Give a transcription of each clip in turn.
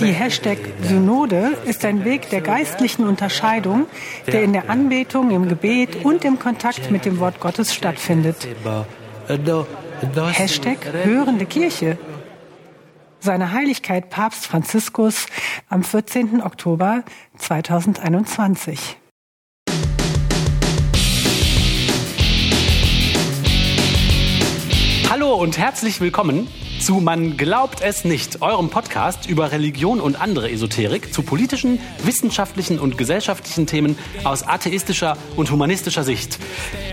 Die Hashtag Synode ist ein Weg der geistlichen Unterscheidung, der in der Anbetung, im Gebet und im Kontakt mit dem Wort Gottes stattfindet. Hashtag hörende Kirche. Seine Heiligkeit Papst Franziskus am 14. Oktober 2021. Hallo und herzlich willkommen zu Man glaubt es nicht, eurem Podcast über Religion und andere Esoterik zu politischen, wissenschaftlichen und gesellschaftlichen Themen aus atheistischer und humanistischer Sicht.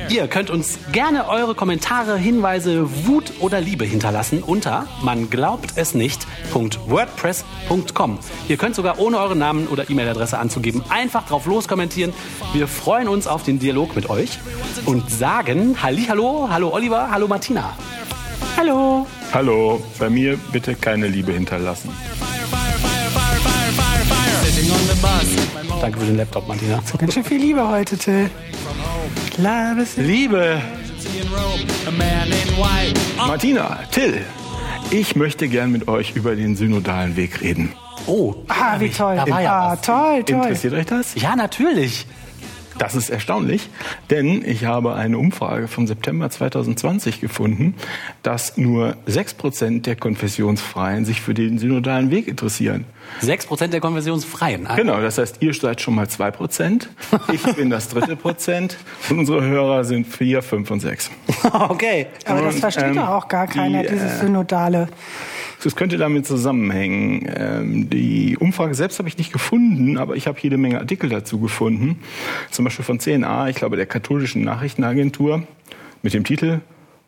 Ihr könnt uns gerne eure Kommentare, Hinweise, Wut oder Liebe hinterlassen unter man glaubt es nicht.wordpress.com. Ihr könnt sogar ohne euren Namen oder E-Mail-Adresse anzugeben einfach drauf loskommentieren. Wir freuen uns auf den Dialog mit euch und sagen Hallo, hallo Oliver, hallo Martina. Hallo. Hallo, bei mir bitte keine Liebe hinterlassen. Danke für den Laptop, Martina. So ganz schön viel Liebe heute, Till. Liebe. Martina, Till, ich möchte gern mit euch über den synodalen Weg reden. Oh, Ah, wie toll. Da war ja ah, was. toll, toll. Interessiert euch das? Ja, natürlich. Das ist erstaunlich, denn ich habe eine Umfrage vom September 2020 gefunden, dass nur 6% der Konfessionsfreien sich für den synodalen Weg interessieren. 6% der Konversionsfreien. Ah, Genau, das heißt, ihr seid schon mal 2%, ich bin das dritte Prozent und unsere Hörer sind 4, 5 und 6. Okay. Aber das versteht ähm, doch auch gar keiner, die, dieses äh, Synodale. Das könnte damit zusammenhängen. Ähm, die Umfrage selbst habe ich nicht gefunden, aber ich habe jede Menge Artikel dazu gefunden. Zum Beispiel von CNA, ich glaube der katholischen Nachrichtenagentur, mit dem Titel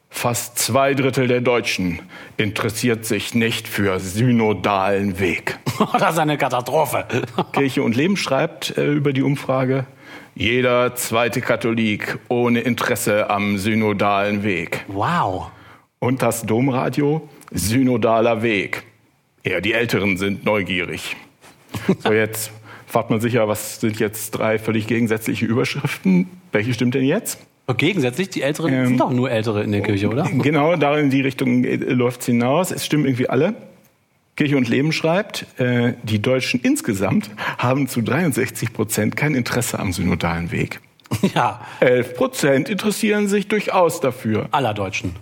Fast zwei Drittel der Deutschen interessiert sich nicht für synodalen Weg. Das ist eine Katastrophe. Kirche und Leben schreibt äh, über die Umfrage, jeder zweite Katholik ohne Interesse am synodalen Weg. Wow. Und das Domradio, synodaler Weg. Eher die Älteren sind neugierig. So, jetzt fragt man sich ja, was sind jetzt drei völlig gegensätzliche Überschriften? Welche stimmt denn jetzt? Gegensätzlich, die Älteren sind doch nur Ältere in der Kirche, oder? Genau, da in die Richtung läuft es hinaus. Es stimmen irgendwie alle. Kirche und Leben schreibt, äh, die Deutschen insgesamt haben zu 63 Prozent kein Interesse am synodalen Weg. Ja, 11 Prozent interessieren sich durchaus dafür. aller Deutschen.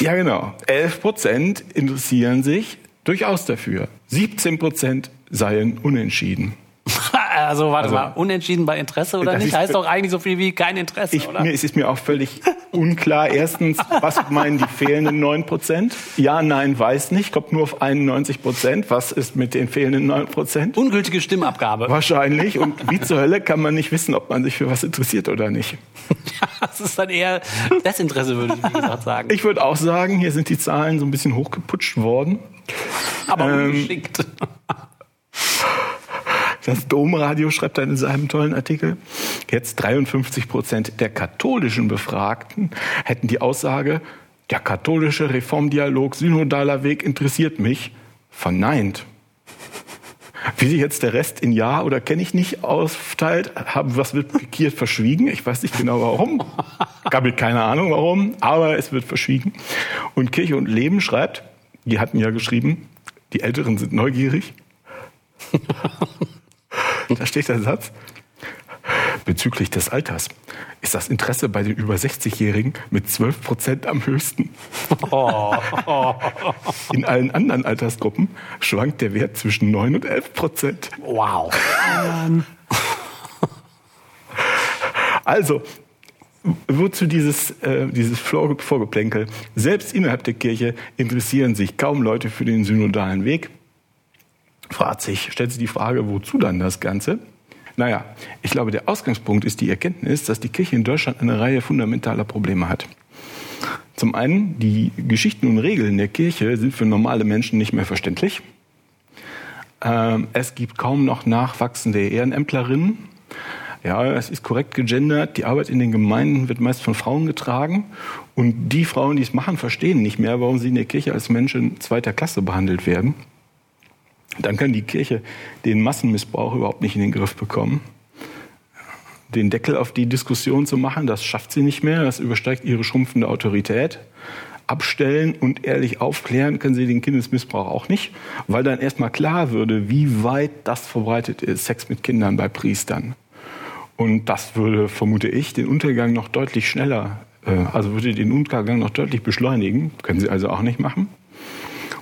Ja, genau. 11 Prozent interessieren sich durchaus dafür. 17 Prozent seien unentschieden. Also, warte Also- mal, unentschieden bei Interesse oder nicht? ist- Heißt doch eigentlich so viel wie kein Interesse, Ich, oder? mir ist es mir auch völlig unklar. Erstens, was meinen die fehlenden 9 Prozent? Ja, nein, weiß nicht. Kommt nur auf 91 Prozent. Was ist mit den fehlenden 9 Prozent? Ungültige Stimmabgabe. Wahrscheinlich. Und wie zur Hölle kann man nicht wissen, ob man sich für was interessiert oder nicht. Das ist dann eher Desinteresse, würde ich wie gesagt sagen. Ich würde auch sagen, hier sind die Zahlen so ein bisschen hochgeputscht worden. Aber ähm, ungeschickt. Das Domradio schreibt dann in seinem tollen Artikel, jetzt 53 Prozent der katholischen Befragten hätten die Aussage, der katholische Reformdialog synodaler Weg interessiert mich, verneint. Wie sich jetzt der Rest in Ja oder kenne ich nicht aufteilt, haben was wird pikiert verschwiegen. Ich weiß nicht genau warum. Gab ich keine Ahnung warum, aber es wird verschwiegen. Und Kirche und Leben schreibt, die hatten ja geschrieben, die Älteren sind neugierig. Da steht der Satz. Bezüglich des Alters ist das Interesse bei den über 60-Jährigen mit 12 Prozent am höchsten. In allen anderen Altersgruppen schwankt der Wert zwischen 9 und 11 Prozent. Wow. Also, wozu dieses, äh, dieses Vor- Vorgeplänkel? Selbst innerhalb der Kirche interessieren sich kaum Leute für den synodalen Weg. Fragt sich, stellt sich die Frage, wozu dann das Ganze? Naja, ich glaube, der Ausgangspunkt ist die Erkenntnis, dass die Kirche in Deutschland eine Reihe fundamentaler Probleme hat. Zum einen, die Geschichten und Regeln der Kirche sind für normale Menschen nicht mehr verständlich. Ähm, es gibt kaum noch nachwachsende Ehrenämtlerinnen. Ja, es ist korrekt gegendert. Die Arbeit in den Gemeinden wird meist von Frauen getragen. Und die Frauen, die es machen, verstehen nicht mehr, warum sie in der Kirche als Menschen zweiter Klasse behandelt werden. Dann kann die Kirche den Massenmissbrauch überhaupt nicht in den Griff bekommen. Den Deckel auf die Diskussion zu machen, das schafft sie nicht mehr. Das übersteigt ihre schrumpfende Autorität. abstellen und ehrlich aufklären können sie den Kindesmissbrauch auch nicht, weil dann erstmal klar würde, wie weit das verbreitet ist, Sex mit Kindern bei Priestern. Und das würde, vermute ich, den Untergang noch deutlich schneller, äh, also würde den Untergang noch deutlich beschleunigen. Können sie also auch nicht machen.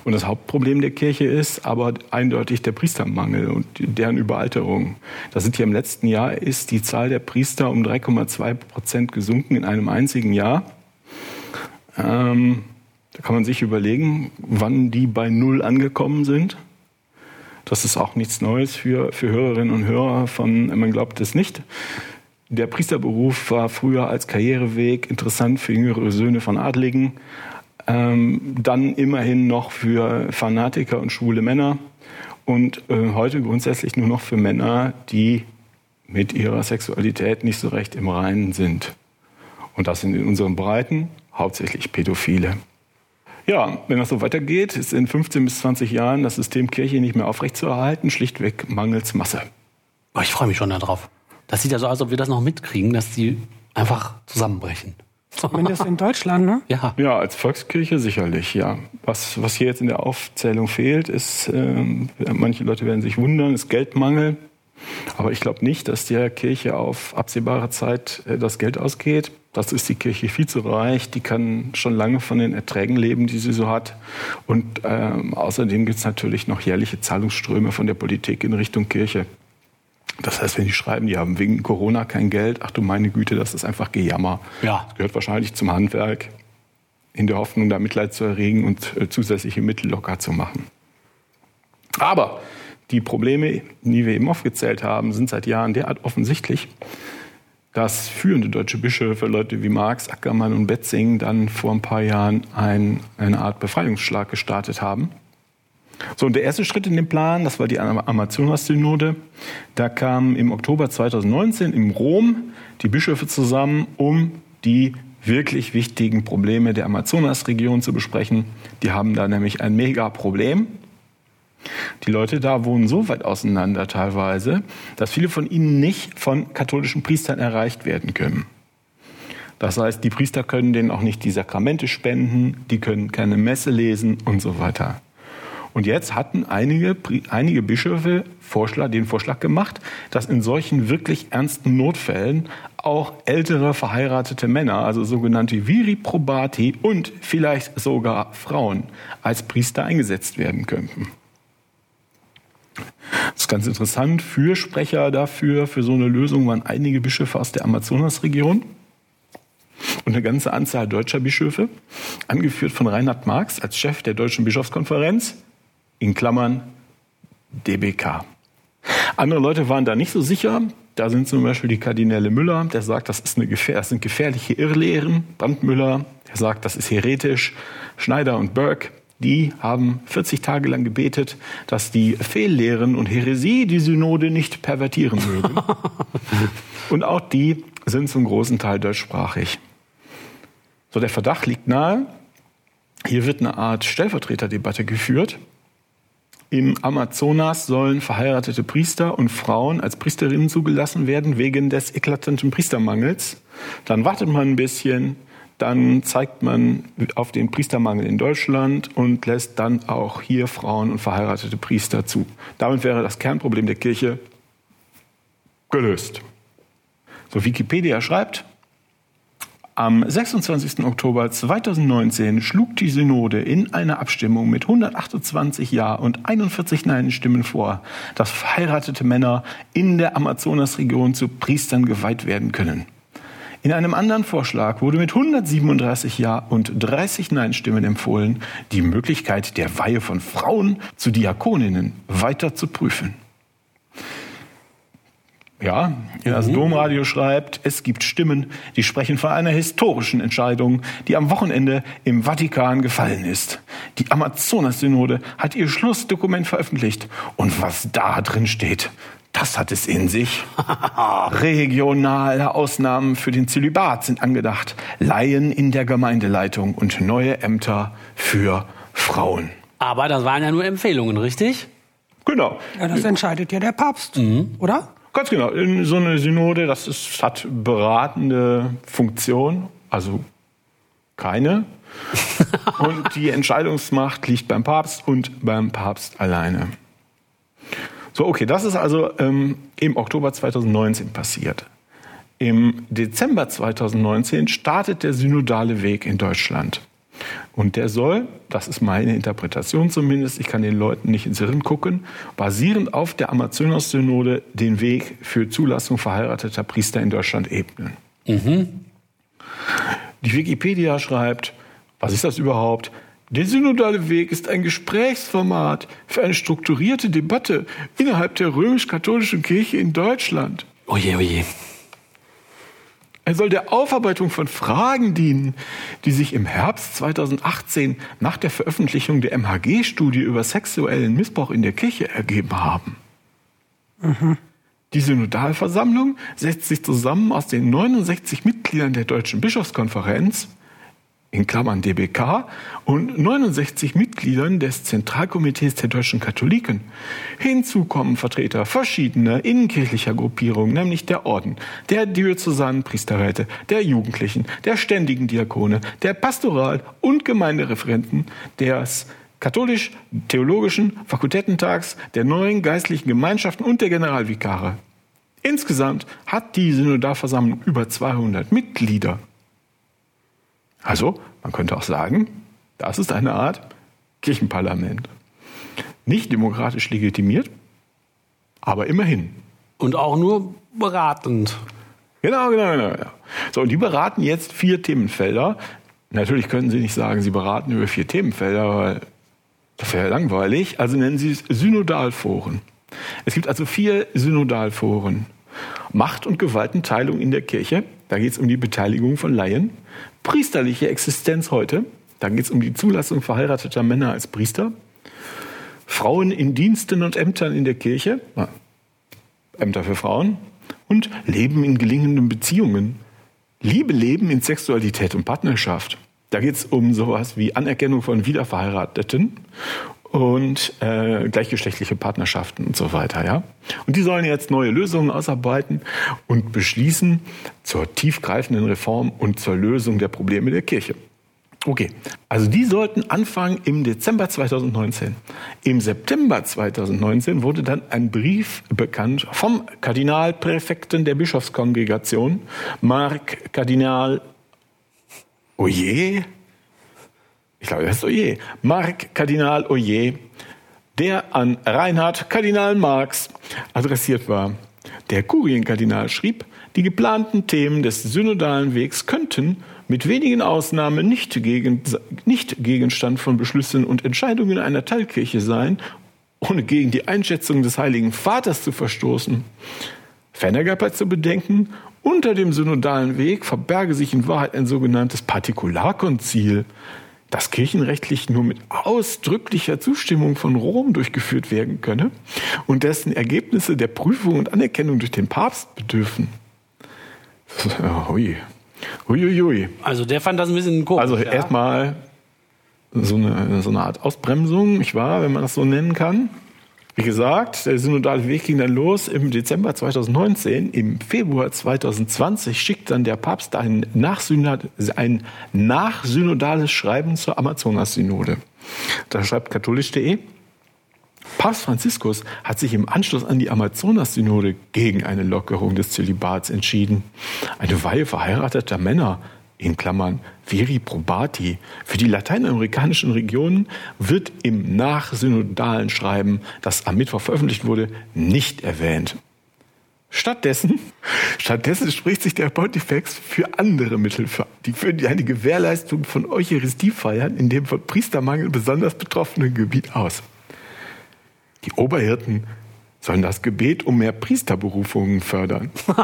Und das Hauptproblem der Kirche ist aber eindeutig der Priestermangel und deren Überalterung. Das sind ja im letzten Jahr ist die Zahl der Priester um 3,2 Prozent gesunken in einem einzigen Jahr. Ähm, da kann man sich überlegen, wann die bei Null angekommen sind. Das ist auch nichts Neues für, für Hörerinnen und Hörer von Man glaubt es nicht. Der Priesterberuf war früher als Karriereweg interessant für jüngere Söhne von Adligen, ähm, dann immerhin noch für Fanatiker und schwule Männer und äh, heute grundsätzlich nur noch für Männer, die mit ihrer Sexualität nicht so recht im Reinen sind. Und das sind in unseren Breiten hauptsächlich Pädophile. Ja, wenn das so weitergeht, ist in 15 bis 20 Jahren das System Kirche nicht mehr aufrechtzuerhalten, schlichtweg mangels Masse. Oh, ich freue mich schon darauf. Das sieht ja so aus, als ob wir das noch mitkriegen, dass die einfach zusammenbrechen. Zumindest in Deutschland, ne? Ja. Ja, als Volkskirche sicherlich, ja. Was, was hier jetzt in der Aufzählung fehlt, ist, äh, manche Leute werden sich wundern, ist Geldmangel. Aber ich glaube nicht, dass der Kirche auf absehbare Zeit äh, das Geld ausgeht. Das ist die Kirche viel zu reich. Die kann schon lange von den Erträgen leben, die sie so hat. Und ähm, außerdem gibt es natürlich noch jährliche Zahlungsströme von der Politik in Richtung Kirche. Das heißt, wenn die schreiben, die haben wegen Corona kein Geld, ach du meine Güte, das ist einfach Gejammer. Ja. Das gehört wahrscheinlich zum Handwerk, in der Hoffnung, da Mitleid zu erregen und äh, zusätzliche Mittel locker zu machen. Aber die Probleme, die wir eben aufgezählt haben, sind seit Jahren derart offensichtlich, dass führende deutsche Bischöfe, Leute wie Marx, Ackermann und Betzing, dann vor ein paar Jahren ein, eine Art Befreiungsschlag gestartet haben. So, und der erste Schritt in dem Plan, das war die Amazonas-Synode. Da kamen im Oktober 2019 in Rom die Bischöfe zusammen, um die wirklich wichtigen Probleme der Amazonasregion zu besprechen. Die haben da nämlich ein Mega-Problem. Die Leute da wohnen so weit auseinander teilweise, dass viele von ihnen nicht von katholischen Priestern erreicht werden können. Das heißt, die Priester können denen auch nicht die Sakramente spenden, die können keine Messe lesen und so weiter. Und jetzt hatten einige, einige Bischöfe Vorschlag, den Vorschlag gemacht, dass in solchen wirklich ernsten Notfällen auch ältere verheiratete Männer, also sogenannte Viri probati und vielleicht sogar Frauen als Priester eingesetzt werden könnten. Das ist ganz interessant. Fürsprecher dafür, für so eine Lösung waren einige Bischöfe aus der Amazonasregion und eine ganze Anzahl deutscher Bischöfe, angeführt von Reinhard Marx als Chef der Deutschen Bischofskonferenz, in Klammern DBK. Andere Leute waren da nicht so sicher. Da sind zum Beispiel die Kardinäle Müller, der sagt, das, ist eine Gefähr das sind gefährliche Irrlehren. Brandmüller, der sagt, das ist heretisch. Schneider und Burke, die haben 40 Tage lang gebetet, dass die Fehllehren und Häresie die Synode nicht pervertieren mögen. und auch die sind zum großen Teil deutschsprachig. So, der Verdacht liegt nahe. Hier wird eine Art Stellvertreterdebatte geführt. Im Amazonas sollen verheiratete Priester und Frauen als Priesterinnen zugelassen werden wegen des eklatanten Priestermangels. Dann wartet man ein bisschen, dann zeigt man auf den Priestermangel in Deutschland und lässt dann auch hier Frauen und verheiratete Priester zu. Damit wäre das Kernproblem der Kirche gelöst. So Wikipedia schreibt, am 26. Oktober 2019 schlug die Synode in einer Abstimmung mit 128 Ja und 41 Nein-Stimmen vor, dass verheiratete Männer in der Amazonasregion zu Priestern geweiht werden können. In einem anderen Vorschlag wurde mit 137 Ja und 30 Nein-Stimmen empfohlen, die Möglichkeit der Weihe von Frauen zu Diakoninnen weiter zu prüfen. Ja, das mhm. Domradio schreibt, es gibt Stimmen, die sprechen von einer historischen Entscheidung, die am Wochenende im Vatikan gefallen ist. Die Amazonas-Synode hat ihr Schlussdokument veröffentlicht. Und was da drin steht, das hat es in sich. Regionale Ausnahmen für den Zölibat sind angedacht, Laien in der Gemeindeleitung und neue Ämter für Frauen. Aber das waren ja nur Empfehlungen, richtig? Genau. Ja, das entscheidet ja der Papst, mhm. oder? Ganz genau. In so eine Synode, das ist, hat beratende Funktion. Also keine. und die Entscheidungsmacht liegt beim Papst und beim Papst alleine. So, okay, das ist also ähm, im Oktober 2019 passiert. Im Dezember 2019 startet der synodale Weg in Deutschland. Und der soll, das ist meine Interpretation zumindest, ich kann den Leuten nicht ins Hirn gucken, basierend auf der Amazonas-Synode den Weg für Zulassung verheirateter Priester in Deutschland ebnen. Mhm. Die Wikipedia schreibt, was ist das überhaupt? Der synodale Weg ist ein Gesprächsformat für eine strukturierte Debatte innerhalb der römisch-katholischen Kirche in Deutschland. Oje, oje. Er soll der Aufarbeitung von Fragen dienen, die sich im Herbst 2018 nach der Veröffentlichung der MHG-Studie über sexuellen Missbrauch in der Kirche ergeben haben. Mhm. Die Synodalversammlung setzt sich zusammen aus den 69 Mitgliedern der Deutschen Bischofskonferenz in Klammern DBK und 69 Mitgliedern des Zentralkomitees der deutschen Katholiken. Hinzu kommen Vertreter verschiedener innenkirchlicher Gruppierungen, nämlich der Orden, der diözesanen Priesterräte, der Jugendlichen, der ständigen Diakone, der Pastoral- und Gemeindereferenten, des katholisch-theologischen Fakultätentags, der neuen geistlichen Gemeinschaften und der Generalvikare. Insgesamt hat die Synodalversammlung über 200 Mitglieder. Also, man könnte auch sagen, das ist eine Art Kirchenparlament. Nicht demokratisch legitimiert, aber immerhin. Und auch nur beratend. Genau, genau, genau. Ja. So, und die beraten jetzt vier Themenfelder. Natürlich können Sie nicht sagen, Sie beraten über vier Themenfelder, weil das wäre langweilig. Also nennen Sie es Synodalforen. Es gibt also vier Synodalforen. Macht- und Gewaltenteilung in der Kirche. Da geht es um die Beteiligung von Laien priesterliche Existenz heute. Da geht es um die Zulassung verheirateter Männer als Priester. Frauen in Diensten und Ämtern in der Kirche, Ämter für Frauen. Und Leben in gelingenden Beziehungen. Liebe leben in Sexualität und Partnerschaft. Da geht es um sowas wie Anerkennung von Wiederverheirateten und äh, gleichgeschlechtliche Partnerschaften und so weiter. Ja? Und die sollen jetzt neue Lösungen ausarbeiten und beschließen zur tiefgreifenden Reform und zur Lösung der Probleme der Kirche. Okay, also die sollten anfangen im Dezember 2019. Im September 2019 wurde dann ein Brief bekannt vom Kardinalpräfekten der Bischofskongregation, Mark Kardinal Oje, ich glaube, das ist Oyer, Marc Kardinal Oyer, der an Reinhard Kardinal Marx adressiert war. Der Kurienkardinal schrieb, die geplanten Themen des synodalen Wegs könnten mit wenigen Ausnahmen nicht, gegen, nicht Gegenstand von Beschlüssen und Entscheidungen einer Teilkirche sein, ohne gegen die Einschätzung des Heiligen Vaters zu verstoßen. Ferner gab er zu bedenken, unter dem synodalen Weg verberge sich in Wahrheit ein sogenanntes Partikularkonzil, das kirchenrechtlich nur mit ausdrücklicher Zustimmung von Rom durchgeführt werden könne und dessen Ergebnisse der Prüfung und Anerkennung durch den Papst bedürfen. Hui. Huiuiui. Also der fand das ein bisschen komisch. Also ja? erstmal so eine, so eine Art Ausbremsung, nicht wahr, wenn man das so nennen kann. Wie gesagt, der synodale Weg ging dann los im Dezember 2019. Im Februar 2020 schickt dann der Papst ein, Nachsynod ein nachsynodales Schreiben zur Amazonas-Synode. Da schreibt katholisch.de, Papst Franziskus hat sich im Anschluss an die Amazonas-Synode gegen eine Lockerung des Zölibats entschieden. Eine Weihe verheirateter Männer in Klammern viri probati für die lateinamerikanischen Regionen wird im nachsynodalen Schreiben, das am Mittwoch veröffentlicht wurde, nicht erwähnt. Stattdessen, stattdessen spricht sich der Pontifex für andere Mittel für, die für eine Gewährleistung von Eucharistiefeiern in dem von Priestermangel besonders betroffenen Gebiet aus. Die Oberhirten sollen das Gebet um mehr Priesterberufungen fördern.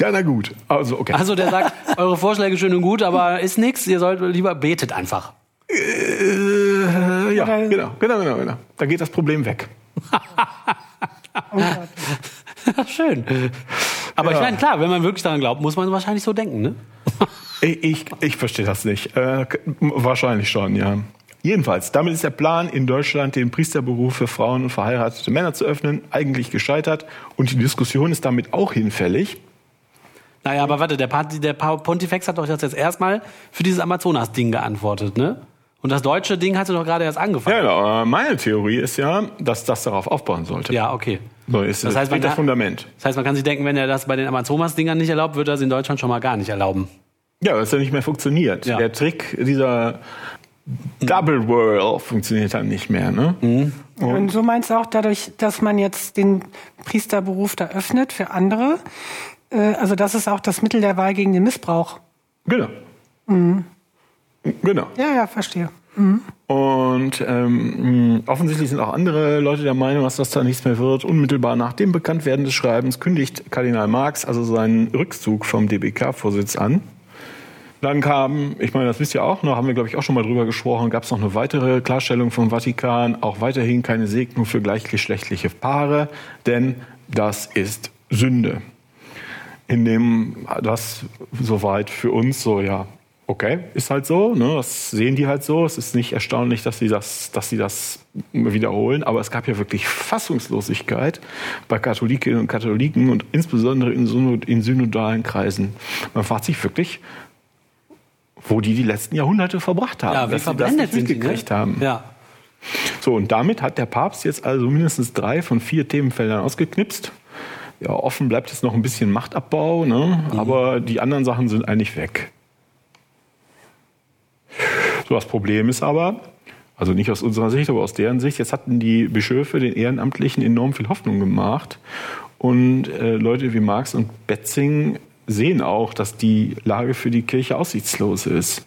Ja, na gut. Also, okay. Also der sagt, eure Vorschläge schön und gut, aber ist nichts, ihr sollt lieber betet einfach. Äh, ja, genau, genau, genau, genau. Da geht das Problem weg. oh Schön. Aber ja. ich meine, klar, wenn man wirklich daran glaubt, muss man wahrscheinlich so denken, ne? ich, ich, ich verstehe das nicht. Äh, wahrscheinlich schon, ja. Jedenfalls, damit ist der Plan, in Deutschland den Priesterberuf für Frauen und verheiratete Männer zu öffnen, eigentlich gescheitert. Und die Diskussion ist damit auch hinfällig. Naja, aber warte, der, der Pontifex hat doch jetzt erstmal für dieses Amazonas-Ding geantwortet, ne? Und das deutsche Ding hatte doch gerade erst angefangen. Ja, genau. Meine Theorie ist ja, dass das darauf aufbauen sollte. Ja, okay. So ist das, heißt, man das Fundament. Das heißt, man kann sich denken, wenn er das bei den Amazonas-Dingern nicht erlaubt, wird er es in Deutschland schon mal gar nicht erlauben. Ja, weil es ja nicht mehr funktioniert. Ja. Der Trick dieser Double Whirl funktioniert dann nicht mehr. Ne? Mhm. Und, Und so meinst du auch dadurch, dass man jetzt den Priesterberuf da öffnet für andere? Äh, also das ist auch das Mittel der Wahl gegen den Missbrauch. Genau. Mhm. Genau. Ja, ja, verstehe. Mhm. Und ähm, offensichtlich sind auch andere Leute der Meinung, dass das da nichts mehr wird. Unmittelbar nach dem Bekanntwerden des Schreibens kündigt Kardinal Marx also seinen Rückzug vom DBK-Vorsitz an. Dann kam, ich meine, das wisst ihr auch noch, haben wir, glaube ich, auch schon mal drüber gesprochen, gab es noch eine weitere Klarstellung vom Vatikan, auch weiterhin keine Segnung für gleichgeschlechtliche Paare, denn das ist Sünde. In dem das soweit für uns so, ja, okay, ist halt so, ne, das sehen die halt so. Es ist nicht erstaunlich, dass sie das, dass sie das wiederholen, aber es gab ja wirklich Fassungslosigkeit bei Katholikinnen und Katholiken und insbesondere in, in synodalen Kreisen. Man fragt sich wirklich, wo die die letzten Jahrhunderte verbracht haben, ja, wie dass sie das nicht mitgekriegt ne? haben. Ja. So, und damit hat der Papst jetzt also mindestens drei von vier Themenfeldern ausgeknipst. Ja, offen bleibt jetzt noch ein bisschen Machtabbau, ne? Mhm. aber die anderen Sachen sind eigentlich weg. So, das Problem ist aber, also nicht aus unserer Sicht, aber aus deren Sicht, jetzt hatten die Bischöfe den Ehrenamtlichen enorm viel Hoffnung gemacht. Und äh, Leute wie Marx und Betzing sehen auch, dass die Lage für die Kirche aussichtslos ist.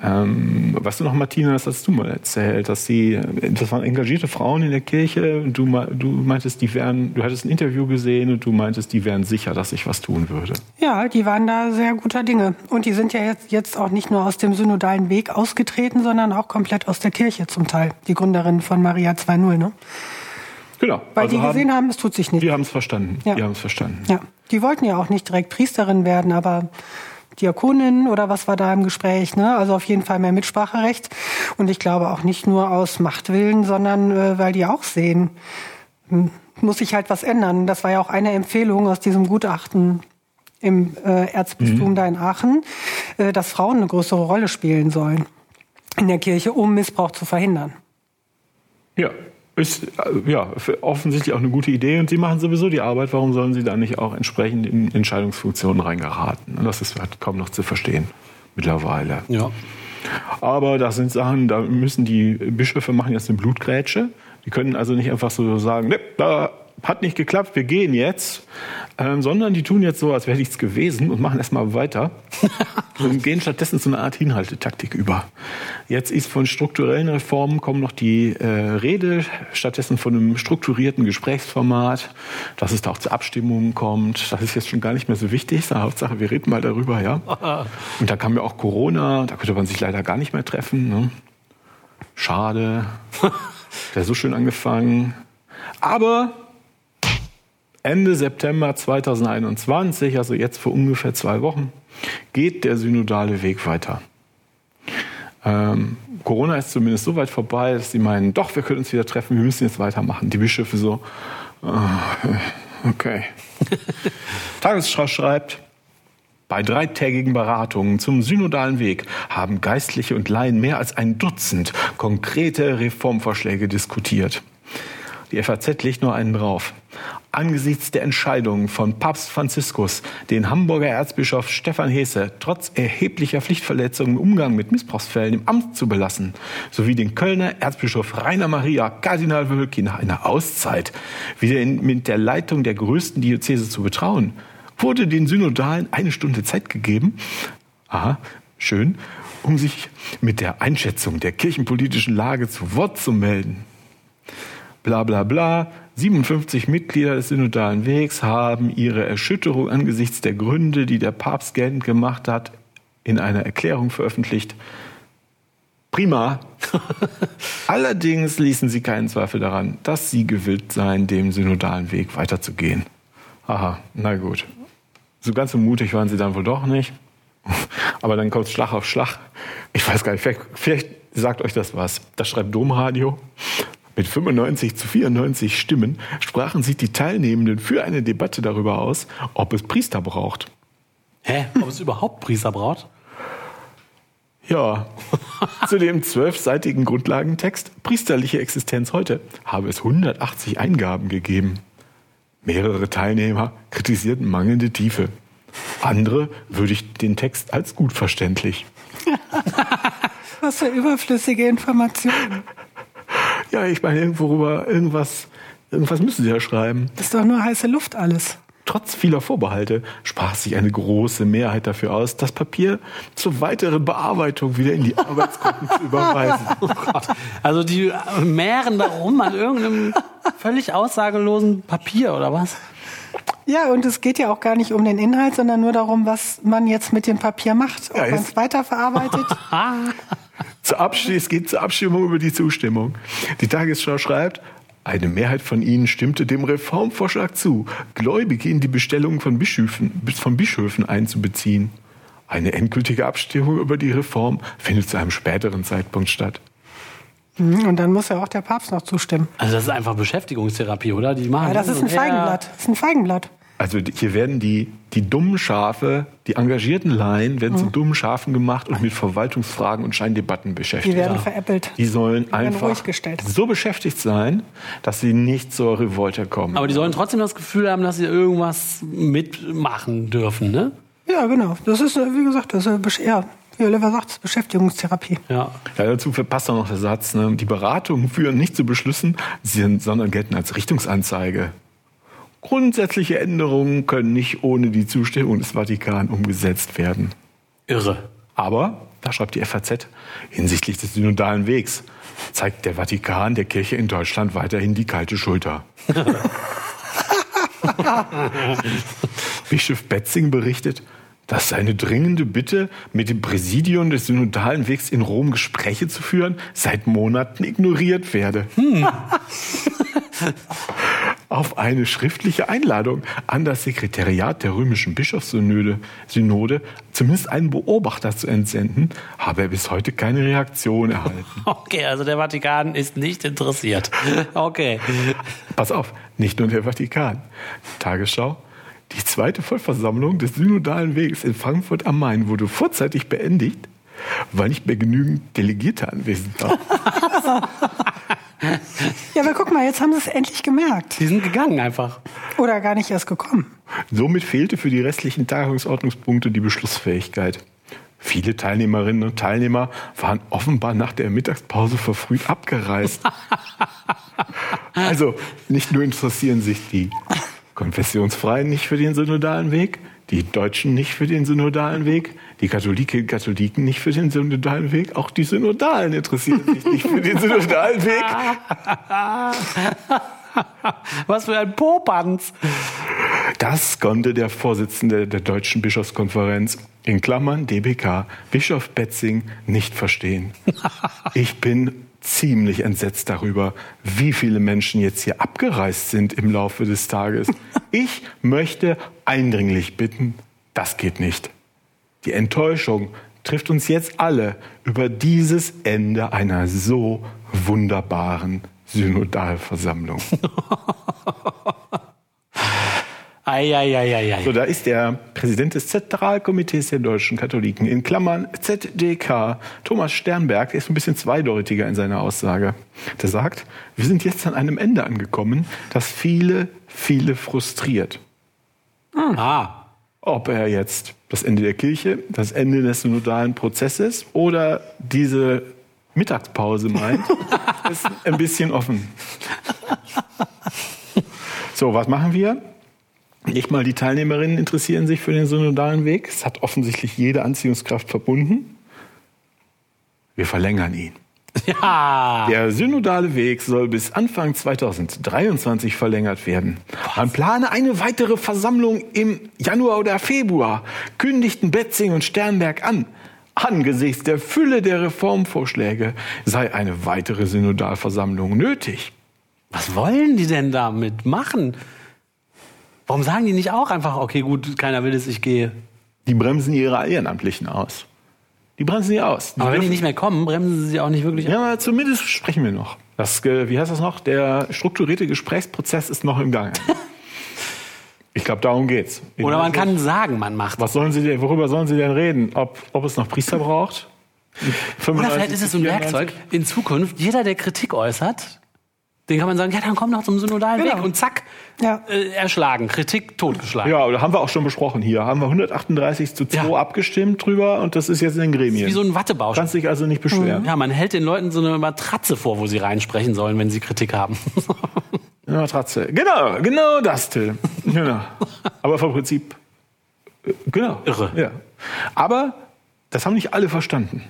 Ähm, weißt du noch, Martina, das hast du mal erzählt, dass sie, das waren engagierte Frauen in der Kirche und du, du meintest, die wären, du hattest ein Interview gesehen und du meintest, die wären sicher, dass sich was tun würde. Ja, die waren da sehr guter Dinge. Und die sind ja jetzt, jetzt auch nicht nur aus dem synodalen Weg ausgetreten, sondern auch komplett aus der Kirche zum Teil. Die Gründerin von Maria 2.0, ne? Genau. Weil also die gesehen haben, es tut sich nicht. Die haben es verstanden. Ja. Die haben es verstanden. Ja. Die wollten ja auch nicht direkt Priesterin werden, aber Diakonin oder was war da im Gespräch, ne? Also auf jeden Fall mehr Mitspracherecht. Und ich glaube auch nicht nur aus Machtwillen, sondern äh, weil die auch sehen, hm, muss sich halt was ändern. Das war ja auch eine Empfehlung aus diesem Gutachten im äh, Erzbistum mhm. da in Aachen, äh, dass Frauen eine größere Rolle spielen sollen in der Kirche, um Missbrauch zu verhindern. Ja, ist äh, ja offensichtlich auch eine gute Idee und sie machen sowieso die Arbeit. Warum sollen sie da nicht auch entsprechend in Entscheidungsfunktionen reingeraten? Das ist halt kaum noch zu verstehen mittlerweile. Ja. Aber das sind Sachen, da müssen die Bischöfe machen jetzt eine Blutgrätsche. Die können also nicht einfach so sagen, ne, da hat nicht geklappt, wir gehen jetzt, ähm, sondern die tun jetzt so, als wäre nichts gewesen und machen erstmal weiter und gehen stattdessen zu einer Art Hinhaltetaktik über. Jetzt ist von strukturellen Reformen kommen noch die äh, Rede, stattdessen von einem strukturierten Gesprächsformat, dass es da auch zu Abstimmungen kommt. Das ist jetzt schon gar nicht mehr so wichtig. Das Hauptsache, wir reden mal darüber, ja. Und da kam ja auch Corona, da könnte man sich leider gar nicht mehr treffen. Ne? Schade. Der so schön angefangen. Aber Ende September 2021, also jetzt vor ungefähr zwei Wochen, geht der synodale Weg weiter. Ähm, Corona ist zumindest so weit vorbei, dass sie meinen, doch, wir können uns wieder treffen, wir müssen jetzt weitermachen. Die Bischöfe so, oh, okay. Tagesschau schreibt, bei dreitägigen Beratungen zum synodalen Weg haben Geistliche und Laien mehr als ein Dutzend konkrete Reformvorschläge diskutiert. Die FAZ legt nur einen drauf. Angesichts der Entscheidung von Papst Franziskus, den Hamburger Erzbischof Stefan Hesse trotz erheblicher Pflichtverletzungen im Umgang mit Missbrauchsfällen im Amt zu belassen, sowie den Kölner Erzbischof Rainer Maria Kardinal Wölki nach einer Auszeit wieder in, mit der Leitung der größten Diözese zu betrauen, wurde den Synodalen eine Stunde Zeit gegeben. Aha, schön, um sich mit der Einschätzung der kirchenpolitischen Lage zu Wort zu melden bla bla bla. 57 Mitglieder des Synodalen Wegs haben ihre Erschütterung angesichts der Gründe, die der Papst geltend gemacht hat, in einer Erklärung veröffentlicht. Prima. Allerdings ließen sie keinen Zweifel daran, dass sie gewillt seien, dem synodalen Weg weiterzugehen. Aha, na gut. So ganz so mutig waren sie dann wohl doch nicht. Aber dann kommt Schlag auf Schlag. Ich weiß gar nicht, vielleicht, vielleicht sagt euch das was. Das schreibt Domradio. Mit 95 zu 94 Stimmen sprachen sich die Teilnehmenden für eine Debatte darüber aus, ob es Priester braucht. Hä? Ob es überhaupt Priester braucht? Ja, zu dem zwölfseitigen Grundlagentext Priesterliche Existenz heute habe es 180 Eingaben gegeben. Mehrere Teilnehmer kritisierten mangelnde Tiefe. Andere würdigten den Text als gut verständlich. Was für überflüssige Informationen. Ja, ich meine, irgendworüber, irgendwas, irgendwas müssen sie ja schreiben. Das ist doch nur heiße Luft alles. Trotz vieler Vorbehalte sprach sich eine große Mehrheit dafür aus, das Papier zur weiteren Bearbeitung wieder in die Arbeitsgruppen zu überweisen. Oh Gott. Also die mehren da rum an irgendeinem völlig aussagelosen Papier oder was? Ja, und es geht ja auch gar nicht um den Inhalt, sondern nur darum, was man jetzt mit dem Papier macht. Ob Ja, man es weiterverarbeitet. Zur Abstimmung, es geht zur Abstimmung über die Zustimmung. Die Tagesschau schreibt, eine Mehrheit von ihnen stimmte dem Reformvorschlag zu, Gläubige in die Bestellung von Bischöfen, von Bischöfen einzubeziehen. Eine endgültige Abstimmung über die Reform findet zu einem späteren Zeitpunkt statt. Mhm, und dann muss ja auch der Papst noch zustimmen. Also das ist einfach Beschäftigungstherapie, oder? Die machen Ja, das ist ein. Feigenblatt. Das ist ein Feigenblatt. Also die- hier werden die, die dummen Schafe, die engagierten Laien werden zu dummen Schafen gemacht und mit Verwaltungsfragen und Scheindebatten Die beschäftigt. werden veräppelt. Die sollen werden einfach so beschäftigt sein, dass sie nicht zur Revolte kommen. Aber die sollen trotzdem das Gefühl haben, dass sie irgendwas mitmachen dürfen, ne? Ja, genau. Das ist, wie gesagt, das ist, ja, wie Oliver sagt, Beschäftigungstherapie. Ja. Ja, dazu verpasst auch noch der Satz, ne? die Beratungen führen nicht zu Beschlüssen, sie- sondern gelten als Richtungsanzeige. Grundsätzliche Änderungen können nicht ohne die Zustimmung des Vatikan umgesetzt werden. Irre. Aber, da schreibt die FAZ, hinsichtlich des synodalen Wegs zeigt der Vatikan der Kirche in Deutschland weiterhin die kalte Schulter. Bischof Betzing berichtet, dass seine dringende Bitte, mit dem Präsidium des synodalen Wegs in Rom Gespräche zu führen, seit Monaten ignoriert werde. Auf eine schriftliche Einladung an das Sekretariat der römischen Bischofssynode, Synode, zumindest einen Beobachter zu entsenden, habe er bis heute keine Reaktion erhalten. Okay, also der Vatikan ist nicht interessiert. Okay. Pass auf, nicht nur der Vatikan. Tagesschau. Die zweite Vollversammlung des Synodalen Weges in Frankfurt am Main wurde vorzeitig beendigt, weil nicht mehr genügend Delegierte anwesend waren. Ja, aber guck mal, jetzt haben sie es endlich gemerkt. Die sind gegangen einfach. Oder gar nicht erst gekommen. Somit fehlte für die restlichen Tagungsordnungspunkte die Beschlussfähigkeit. Viele Teilnehmerinnen und Teilnehmer waren offenbar nach der Mittagspause verfrüht abgereist. Also nicht nur interessieren sich die Konfessionsfreien nicht für den synodalen Weg, die Deutschen nicht für den synodalen Weg, die Katholiken Katholiken nicht für den synodalen Weg, auch die Synodalen interessieren sich nicht für den synodalen Weg. Was für ein Popanz. Das konnte der Vorsitzende der Deutschen Bischofskonferenz, in Klammern DBK, Bischof Betzing, nicht verstehen. Ich bin ziemlich entsetzt darüber, wie viele Menschen jetzt hier abgereist sind im Laufe des Tages. Ich möchte eindringlich bitten, das geht nicht. Die Enttäuschung trifft uns jetzt alle über dieses Ende einer so wunderbaren Synodalversammlung. Eieieiei. So, da ist der Präsident des Zentralkomitees der deutschen Katholiken in Klammern ZDK, Thomas Sternberg, der ist ein bisschen zweideutiger in seiner Aussage. Der sagt, wir sind jetzt an einem Ende angekommen, das viele, viele frustriert. Ah. Ob er jetzt das Ende der Kirche, das Ende des synodalen Prozesses oder diese Mittagspause meint, ist ein bisschen offen. So, was machen wir? Nicht mal die Teilnehmerinnen interessieren sich für den synodalen Weg. Es hat offensichtlich jede Anziehungskraft verbunden. Wir verlängern ihn. Ja. Der synodale Weg soll bis Anfang 2023 verlängert werden. Man plane eine weitere Versammlung im Januar oder Februar, kündigten Betzing und Sternberg an. Angesichts der Fülle der Reformvorschläge sei eine weitere Synodalversammlung nötig. Was wollen die denn damit machen? Warum sagen die nicht auch einfach, okay, gut, keiner will es, ich gehe? Die bremsen ihre Ehrenamtlichen aus. Die bremsen die aus. Die Aber wenn die nicht mehr kommen, bremsen sie sie auch nicht wirklich Ja, aber zumindest sprechen wir noch. Das, äh, wie heißt das noch? Der strukturierte Gesprächsprozess ist noch im Gange. Ich glaube, darum geht's. Oder man kann sagen, man macht. Was sollen Sie denn, worüber sollen Sie denn reden? Ob, ob es noch Priester braucht? Oder vielleicht ist es so ein Werkzeug. In Zukunft, jeder, der Kritik äußert, den kann man sagen, ja, dann komm doch zum synodalen Genau. Weg und zack, Ja. äh, erschlagen, Kritik totgeschlagen. Ja, da haben wir auch schon besprochen hier. Haben wir 138 zu 2 Ja. abgestimmt drüber und das ist jetzt in den Gremien. Wie so ein Wattebausch. Kannst dich also nicht beschweren. Ja, man hält den Leuten so eine Matratze vor, wo sie reinsprechen sollen, wenn sie Kritik haben. Eine Matratze. Genau, genau das, Till. Genau. Aber vom Prinzip, äh, genau. Irre. Ja. Aber das haben nicht alle verstanden.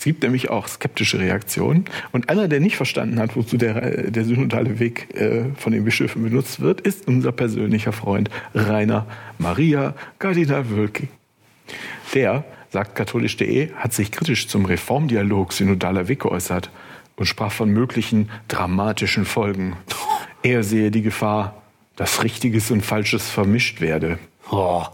Es gibt nämlich auch skeptische Reaktionen. Und einer, der nicht verstanden hat, wozu der, der synodale Weg äh, von den Bischöfen benutzt wird, ist unser persönlicher Freund Rainer Maria Kardinal Wölki. Der, sagt katholisch.de, hat sich kritisch zum Reformdialog synodaler Weg geäußert und sprach von möglichen dramatischen Folgen. Er sehe die Gefahr, dass Richtiges und Falsches vermischt werde. Oh.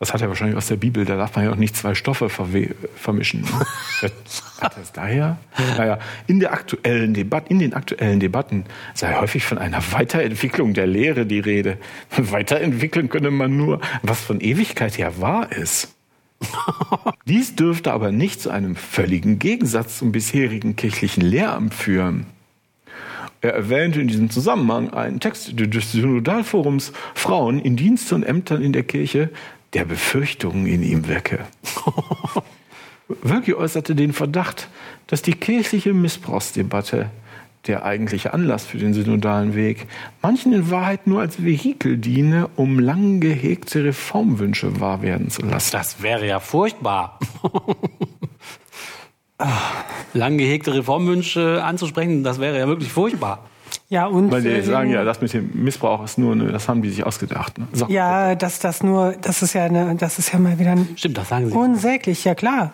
Das hat er wahrscheinlich aus der Bibel, da darf man ja auch nicht zwei Stoffe vermischen. hat er es daher? Naja, in, der aktuellen Debat in den aktuellen Debatten sei häufig von einer Weiterentwicklung der Lehre die Rede. Weiterentwickeln könne man nur, was von Ewigkeit her wahr ist. Dies dürfte aber nicht zu einem völligen Gegensatz zum bisherigen kirchlichen Lehramt führen. Er erwähnte in diesem Zusammenhang einen Text des Synodalforums Frauen in Diensten und Ämtern in der Kirche, der Befürchtungen in ihm wecke. Wölki äußerte den Verdacht, dass die kirchliche Missbrauchsdebatte, der eigentliche Anlass für den synodalen Weg, manchen in Wahrheit nur als Vehikel diene, um lang gehegte Reformwünsche wahr werden zu lassen. Das wäre ja furchtbar. Lang gehegte Reformwünsche anzusprechen, das wäre ja wirklich furchtbar. Ja, und. Weil die äh, sagen ja, das mit dem Missbrauch ist nur, eine, das haben die sich ausgedacht. Ne? So. Ja, dass das nur, das ist ja eine, das ist ja mal wieder ein Stimmt, das sagen sie. unsäglich, ja klar.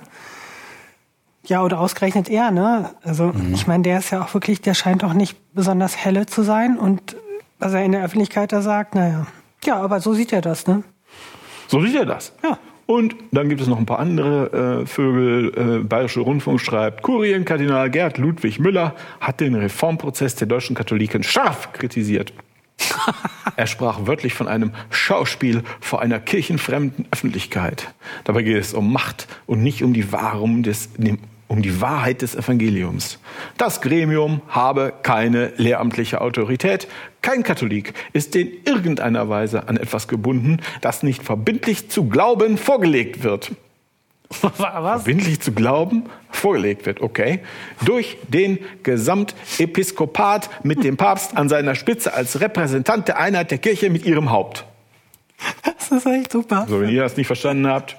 Ja, oder ausgerechnet er, ne? Also, Mhm. ich meine, der ist ja auch wirklich, der scheint auch nicht besonders helle zu sein und was er in der Öffentlichkeit da sagt, naja. Ja, aber so sieht er das, ne? So sieht er das. Ja. Und dann gibt es noch ein paar andere äh, Vögel. Äh, Bayerische Rundfunk schreibt, Kurienkardinal Gerd Ludwig Müller hat den Reformprozess der deutschen Katholiken scharf kritisiert. er sprach wörtlich von einem Schauspiel vor einer kirchenfremden Öffentlichkeit. Dabei geht es um Macht und nicht um die Wahrung des, um die Wahrheit des Evangeliums. Das Gremium habe keine lehramtliche Autorität. Kein Katholik ist in irgendeiner Weise an etwas gebunden, das nicht verbindlich zu glauben vorgelegt wird. Was? Verbindlich zu glauben vorgelegt wird, okay, durch den Gesamtepiskopat mit dem Papst an seiner Spitze als Repräsentant der Einheit der Kirche mit ihrem Haupt. Das ist echt super. So, wenn ihr das nicht verstanden habt,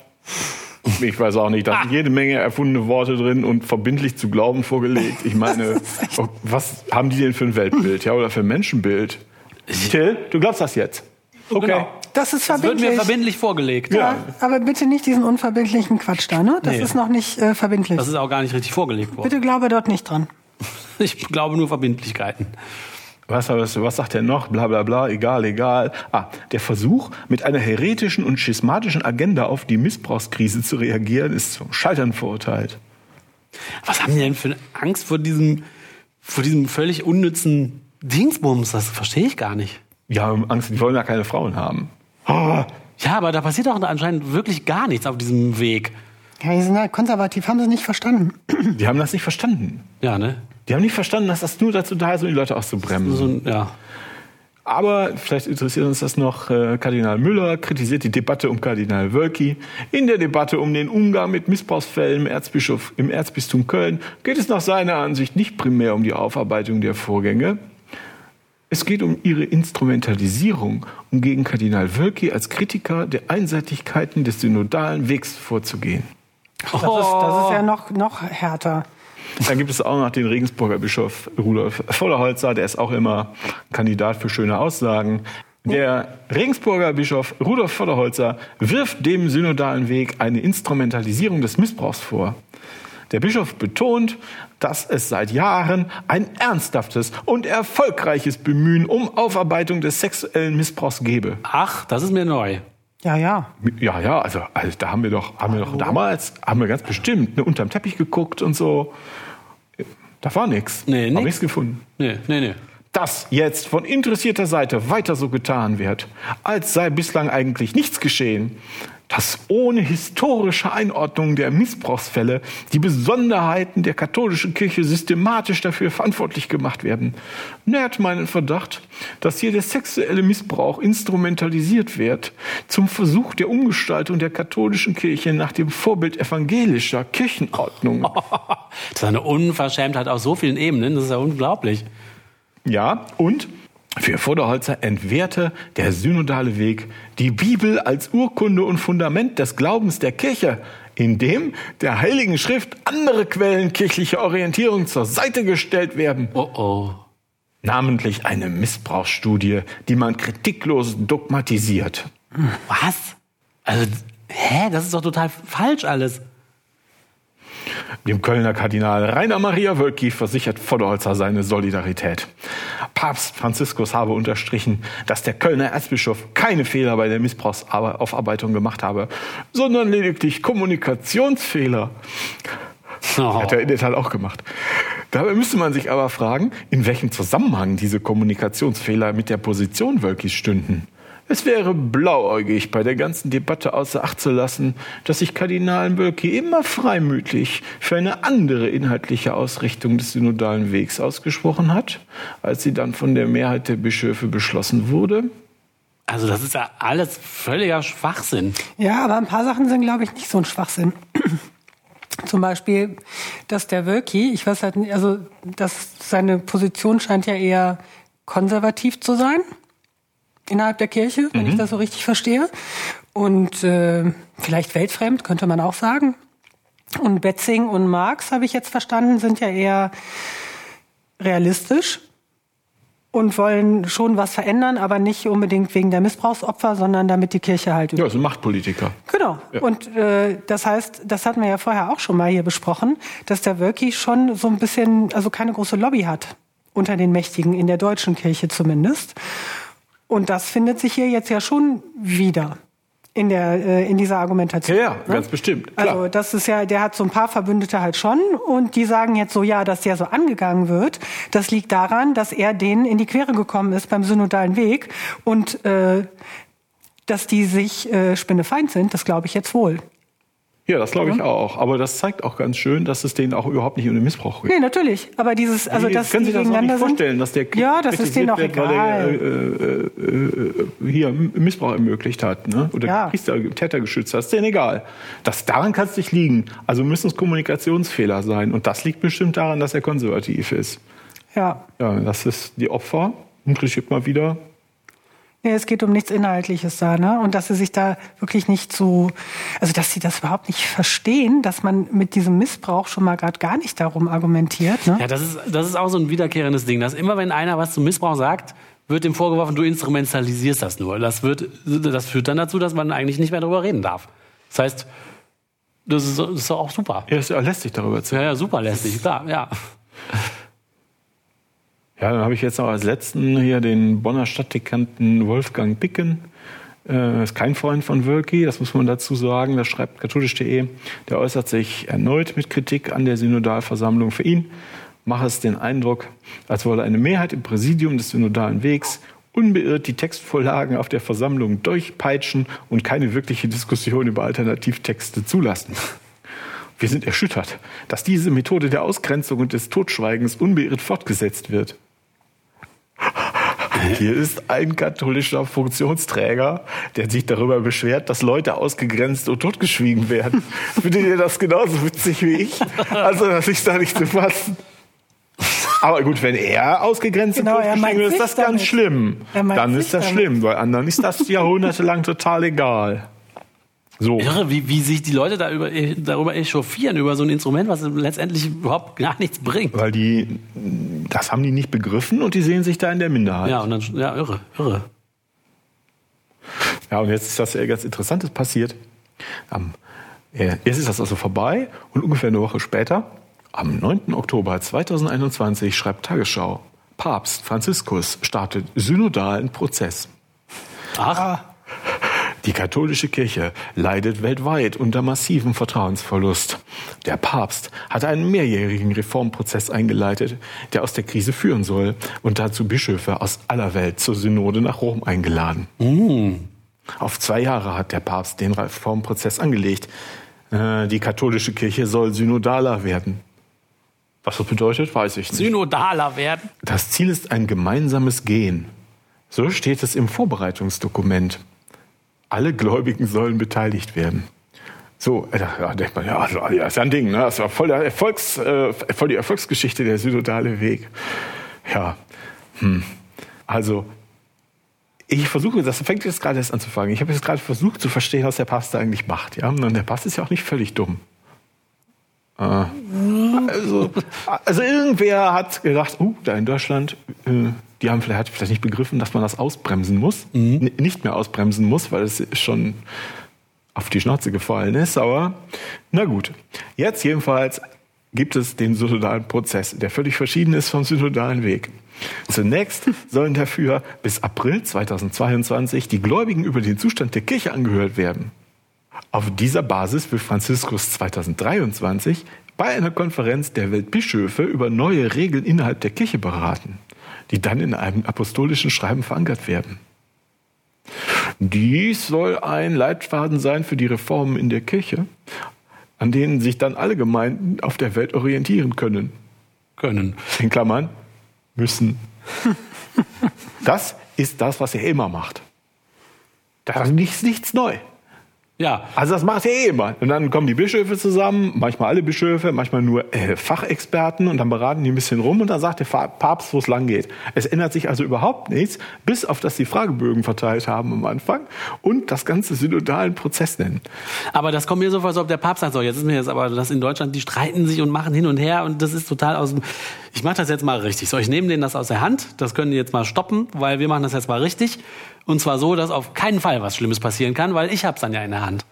ich weiß auch nicht, da sind jede Menge erfundene Worte drin und verbindlich zu glauben vorgelegt. Ich meine, oh, was haben die denn für ein Weltbild, ja, oder für ein Menschenbild? Till, du glaubst das jetzt? Okay. Genau. Das ist Das wird mir verbindlich. verbindlich vorgelegt. ja, aber bitte nicht diesen unverbindlichen Quatsch da, ne? Das Nee. ist noch nicht äh, verbindlich. Das ist auch gar nicht richtig vorgelegt worden. Bitte glaube dort nicht dran. Ich glaube nur Verbindlichkeiten. Was, was, was sagt er noch? Bla bla bla, egal, egal. Ah, der Versuch, mit einer heretischen und schismatischen Agenda auf die Missbrauchskrise zu reagieren, ist zum Scheitern verurteilt. Was haben die denn für eine Angst vor diesem, vor diesem völlig unnützen Dingsbums? Das verstehe ich gar nicht. Die haben Angst, die wollen ja keine Frauen haben. Ah, Ja, aber da passiert auch anscheinend wirklich gar nichts auf diesem Weg. Ja, die sind halt konservativ, haben sie nicht verstanden. die haben das nicht verstanden. Ja, ne? Die haben nicht verstanden, dass das nur dazu da ist, um die Leute auszubremsen. So ein, ja. Aber vielleicht interessiert uns das noch. Äh, Kardinal Müller kritisiert die Debatte um Kardinal Wölki. In der Debatte um den Umgang mit Missbrauchsfällen im, Erzbischof, im Erzbistum Köln geht es nach seiner Ansicht nicht primär um die Aufarbeitung der Vorgänge. Es geht um ihre Instrumentalisierung, um gegen Kardinal Wölki als Kritiker der Einseitigkeiten des synodalen Wegs vorzugehen. Das, ist, das ist ja noch, noch härter. Dann gibt es auch noch den Regensburger Bischof Rudolf Vollerholzer, der ist auch immer Kandidat für schöne Aussagen. Der Regensburger Bischof Rudolf Vollerholzer wirft dem synodalen Weg eine Instrumentalisierung des Missbrauchs vor. Der Bischof betont, dass es seit Jahren ein ernsthaftes und erfolgreiches Bemühen um Aufarbeitung des sexuellen Missbrauchs gebe. Ach, das ist mir neu. Ja, ja. Ja, ja, also, also da haben wir doch, haben wir doch damals, haben wir ganz bestimmt ne, unterm Teppich geguckt und so. Da war nichts. Nee, Hab nichts gefunden. Nee, nee, nee. dass jetzt von interessierter Seite weiter so getan wird, als sei bislang eigentlich nichts geschehen, dass ohne historische Einordnung der Missbrauchsfälle die Besonderheiten der katholischen Kirche systematisch dafür verantwortlich gemacht werden, nährt meinen Verdacht, dass hier der sexuelle Missbrauch instrumentalisiert wird zum Versuch der Umgestaltung der katholischen Kirche nach dem Vorbild evangelischer Kirchenordnung. Das ist eine Unverschämtheit auf so vielen Ebenen, das ist ja unglaublich. Ja, und für Vorderholzer entwehrte der synodale Weg die Bibel als Urkunde und Fundament des Glaubens der Kirche, in dem der Heiligen Schrift andere Quellen kirchlicher Orientierung zur Seite gestellt werden. Oh oh. Namentlich eine Missbrauchsstudie, die man kritiklos dogmatisiert. Was? Also, hä? Das ist doch total falsch alles. Dem Kölner Kardinal Rainer Maria Wölki versichert Vorderholzer seine Solidarität. Papst Franziskus habe unterstrichen, dass der Kölner Erzbischof keine Fehler bei der Missbrauchsaufarbeitung gemacht habe, sondern lediglich Kommunikationsfehler. Oh. Hat er in der Tat auch gemacht. Dabei müsste man sich aber fragen, in welchem Zusammenhang diese Kommunikationsfehler mit der Position Wölkis stünden. Es wäre blauäugig, bei der ganzen Debatte außer Acht zu lassen, dass sich Kardinal Wölki immer freimütig für eine andere inhaltliche Ausrichtung des synodalen Wegs ausgesprochen hat, als sie dann von der Mehrheit der Bischöfe beschlossen wurde. Also, das ist ja alles völliger Schwachsinn. Ja, aber ein paar Sachen sind, glaube ich, nicht so ein Schwachsinn. Zum Beispiel, dass der Wölki, ich weiß halt nicht, also, dass seine Position scheint ja eher konservativ zu sein innerhalb der Kirche, wenn ich das so richtig verstehe. Und äh, vielleicht weltfremd, könnte man auch sagen. Und Betzing und Marx, habe ich jetzt verstanden, sind ja eher realistisch und wollen schon was verändern, aber nicht unbedingt wegen der Missbrauchsopfer, sondern damit die Kirche halt Ja, so Machtpolitiker. Genau. Und äh, das heißt, das hatten wir ja vorher auch schon mal hier besprochen, dass der Wölki schon so ein bisschen, also keine große Lobby hat unter den Mächtigen, in der deutschen Kirche zumindest. Und das findet sich hier jetzt ja schon wieder in der äh, in dieser Argumentation. Ja, ja, ganz bestimmt. Klar. Also das ist ja, der hat so ein paar Verbündete halt schon und die sagen jetzt so, ja, dass der so angegangen wird. Das liegt daran, dass er denen in die Quere gekommen ist beim synodalen Weg und äh, dass die sich äh, spinnefeind sind, das glaube ich jetzt wohl. Ja, das glaube ich auch. Aber das zeigt auch ganz schön, dass es denen auch überhaupt nicht um den Missbrauch geht. Nee, natürlich. Aber dieses, also Die das können die sich das auch nicht vorstellen, sind. dass der Ja, das ist denen auch wird, egal. der äh, äh, äh, hier Missbrauch ermöglicht hat ne? oder Ja. Priester, Täter geschützt hat. ist denen egal. Das, daran kann es nicht liegen. Also müssen es Kommunikationsfehler sein. Und das liegt bestimmt daran, dass er konservativ ist. Ja. Ja, das ist die Opfer. Und kriegt mal wieder. Nee, es geht um nichts Inhaltliches da, ne? Und dass sie sich da wirklich nicht so, also dass sie das überhaupt nicht verstehen, dass man mit diesem Missbrauch schon mal gerade gar nicht darum argumentiert, ne? Ja, das ist, das ist auch so ein wiederkehrendes Ding, dass immer wenn einer was zum Missbrauch sagt, wird dem vorgeworfen, du instrumentalisierst das nur. Das, wird, das führt dann dazu, dass man eigentlich nicht mehr darüber reden darf. Das heißt, das ist, das ist doch auch super. Ja, ist ja lästig darüber zu Ja, ja, super lästig, klar, ja. Ja, dann habe ich jetzt noch als letzten hier den Bonner Stadtdekanten Wolfgang Picken. Äh, ist kein Freund von Wölki, das muss man dazu sagen. Das schreibt katholisch.de. Der äußert sich erneut mit Kritik an der Synodalversammlung. Für ihn mache es den Eindruck, als wolle eine Mehrheit im Präsidium des Synodalen Wegs unbeirrt die Textvorlagen auf der Versammlung durchpeitschen und keine wirkliche Diskussion über Alternativtexte zulassen. Wir sind erschüttert, dass diese Methode der Ausgrenzung und des Totschweigens unbeirrt fortgesetzt wird. Hier ist ein katholischer Funktionsträger, der sich darüber beschwert, dass Leute ausgegrenzt und totgeschwiegen werden. Findet ihr das genauso witzig wie ich? Also, das ist da nicht zu fassen. Aber gut, wenn er ausgegrenzt Genau, und totgeschwiegen wird, ist das ganz damit. schlimm. Er meint Dann ist das damit. schlimm. Bei anderen ist das jahrhundertelang total egal. So. Irre, wie, wie sich die Leute da über, darüber echauffieren, über so ein Instrument, was letztendlich überhaupt gar nichts bringt. Weil die, das haben die nicht begriffen und die sehen sich da in der Minderheit. Ja, und dann, ja, irre, irre. Ja, und jetzt ist das ja ganz Interessantes passiert. Am, äh, jetzt ist das also vorbei und ungefähr eine Woche später, am 9. Oktober 2021, schreibt Tagesschau, Papst Franziskus startet synodalen Prozess. Ach, Die katholische Kirche leidet weltweit unter massivem Vertrauensverlust. Der Papst hat einen mehrjährigen Reformprozess eingeleitet, der aus der Krise führen soll und dazu Bischöfe aus aller Welt zur Synode nach Rom eingeladen. Mm. Auf zwei Jahre hat der Papst den Reformprozess angelegt. Äh, die katholische Kirche soll synodaler werden. Was das bedeutet, weiß ich nicht. Synodaler werden? Das Ziel ist ein gemeinsames Gehen. So steht es im Vorbereitungsdokument. Alle Gläubigen sollen beteiligt werden. So, äh, ja, denkt man, ja, ja, ist ja ein Ding, ne? Das war voll, Erfolgs, äh, voll die Erfolgsgeschichte, der synodale Weg. Ja, hm. also ich versuche, das fängt jetzt gerade erst an zu fangen. Ich habe jetzt gerade versucht zu verstehen, was der Papst da eigentlich macht. Ja? Und der Papst ist ja auch nicht völlig dumm. Äh, also, also irgendwer hat gedacht, uh, da in Deutschland, äh, die haben vielleicht, vielleicht nicht begriffen, dass man das ausbremsen muss, mhm. nicht mehr ausbremsen muss, weil es schon auf die Schnauze gefallen ist. Aber na gut, jetzt jedenfalls gibt es den synodalen Prozess, der völlig verschieden ist vom synodalen Weg. Zunächst sollen dafür bis April 2022 die Gläubigen über den Zustand der Kirche angehört werden. Auf dieser Basis will Franziskus 2023 bei einer Konferenz der Weltbischöfe über neue Regeln innerhalb der Kirche beraten, die dann in einem apostolischen Schreiben verankert werden. Dies soll ein Leitfaden sein für die Reformen in der Kirche, an denen sich dann alle Gemeinden auf der Welt orientieren können. Können. In Klammern müssen. Das ist das, was er immer macht. Das ist nichts, nichts neu. Ja. Also das macht er eh immer. Und dann kommen die Bischöfe zusammen, manchmal alle Bischöfe, manchmal nur äh, Fachexperten und dann beraten die ein bisschen rum und dann sagt der Papst, wo es lang geht. Es ändert sich also überhaupt nichts, bis auf dass die Fragebögen verteilt haben am Anfang und das ganze synodalen Prozess nennen. Aber das kommt mir so vor, als ob der Papst sagt, so, jetzt ist mir jetzt aber das in Deutschland, die streiten sich und machen hin und her und das ist total aus dem, ich mache das jetzt mal richtig. So, ich nehme denen das aus der Hand, das können die jetzt mal stoppen, weil wir machen das jetzt mal richtig. Und zwar so, dass auf keinen Fall was Schlimmes passieren kann, weil ich hab's dann ja in der Hand.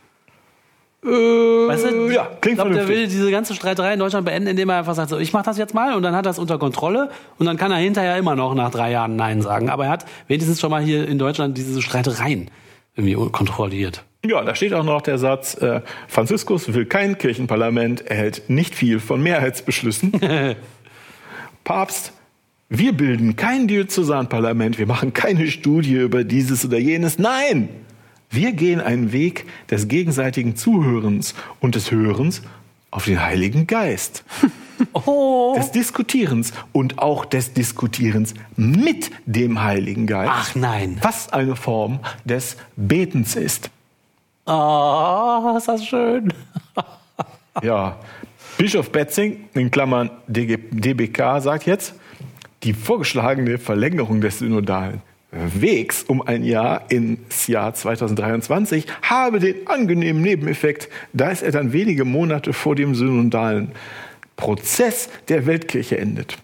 Äh, weißt du, ja, klingt ich glaube, der will diese ganze Streiterei in Deutschland beenden, indem er einfach sagt, so, ich mach das jetzt mal und dann hat er es unter Kontrolle und dann kann er hinterher immer noch nach drei Jahren Nein sagen. Aber er hat wenigstens schon mal hier in Deutschland diese Streitereien irgendwie kontrolliert. Ja, da steht auch noch der Satz, äh, Franziskus will kein Kirchenparlament, er hält nicht viel von Mehrheitsbeschlüssen. Papst wir bilden kein Diözesanparlament, wir machen keine Studie über dieses oder jenes. Nein! Wir gehen einen Weg des gegenseitigen Zuhörens und des Hörens auf den Heiligen Geist. Oh. Des Diskutierens und auch des Diskutierens mit dem Heiligen Geist. Ach nein. Was eine Form des Betens ist. Oh, ist das schön. ja. Bischof Betzing, in Klammern DBK, sagt jetzt, die vorgeschlagene Verlängerung des synodalen Wegs um ein Jahr ins Jahr 2023 habe den angenehmen Nebeneffekt, dass er dann wenige Monate vor dem synodalen Prozess der Weltkirche endet.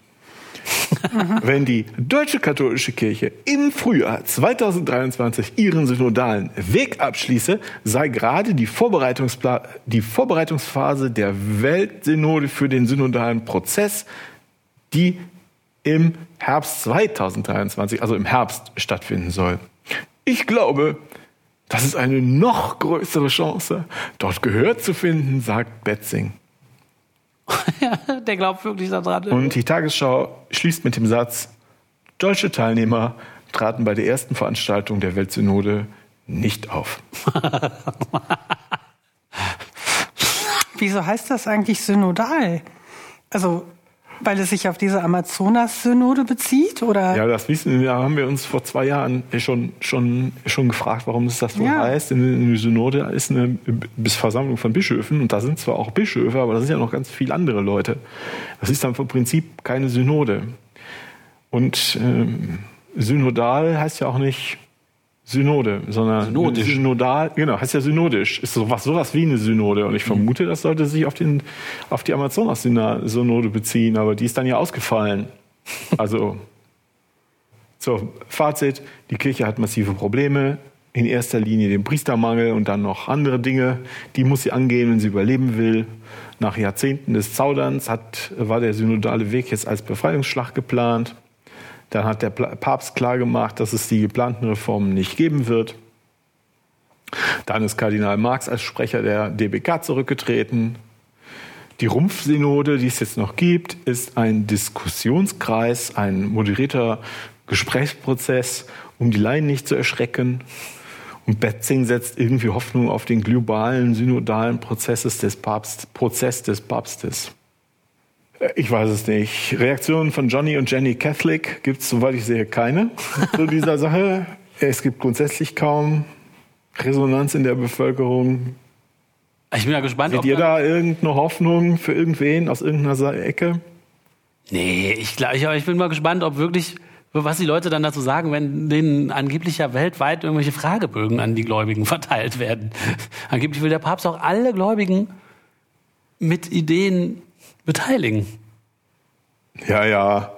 Wenn die deutsche katholische Kirche im Frühjahr 2023 ihren synodalen Weg abschließe, sei gerade die, Vorbereitungspla die Vorbereitungsphase der Weltsynode für den synodalen Prozess die im Herbst 2023, also im Herbst, stattfinden soll. Ich glaube, das ist eine noch größere Chance, dort Gehör zu finden, sagt Betzing. Der glaubt wirklich daran. Und die Tagesschau schließt mit dem Satz, deutsche Teilnehmer traten bei der ersten Veranstaltung der Weltsynode nicht auf. Wieso heißt das eigentlich synodal? Also weil es sich auf diese Amazonas-Synode bezieht, oder? Ja, das wissen wir, haben wir uns vor zwei Jahren schon, schon, schon gefragt, warum es das so ja. heißt. Eine Synode ist eine Versammlung von Bischöfen und da sind zwar auch Bischöfe, aber da sind ja noch ganz viele andere Leute. Das ist dann vom Prinzip keine Synode. Und ähm, synodal heißt ja auch nicht Synode, sondern synodisch. synodal, genau, heißt ja synodisch, ist sowas, sowas wie eine Synode. Und ich mhm. vermute, das sollte sich auf, den, auf die Amazonas-Synode beziehen, aber die ist dann ja ausgefallen. Also, so, Fazit, die Kirche hat massive Probleme, in erster Linie den Priestermangel und dann noch andere Dinge, die muss sie angehen, wenn sie überleben will. Nach Jahrzehnten des Zauderns hat, war der synodale Weg jetzt als Befreiungsschlag geplant. Dann hat der Papst klargemacht, dass es die geplanten Reformen nicht geben wird. Dann ist Kardinal Marx als Sprecher der DBK zurückgetreten. Die Rumpfsynode, die es jetzt noch gibt, ist ein Diskussionskreis, ein moderierter Gesprächsprozess, um die Laien nicht zu erschrecken. Und Betzing setzt irgendwie Hoffnung auf den globalen synodalen Prozesses des Papst, Prozess des Papstes. Ich weiß es nicht. Reaktionen von Johnny und Jenny Catholic gibt es, soweit ich sehe, keine zu dieser Sache. Es gibt grundsätzlich kaum Resonanz in der Bevölkerung. Ich bin ja gespannt. Seht ihr da irgendeine Hoffnung für irgendwen aus irgendeiner Ecke? Nee, ich, ich bin mal gespannt, ob wirklich, was die Leute dann dazu sagen, wenn denen angeblich ja weltweit irgendwelche Fragebögen an die Gläubigen verteilt werden. Angeblich will der Papst auch alle Gläubigen mit Ideen beteiligen. Ja, ja.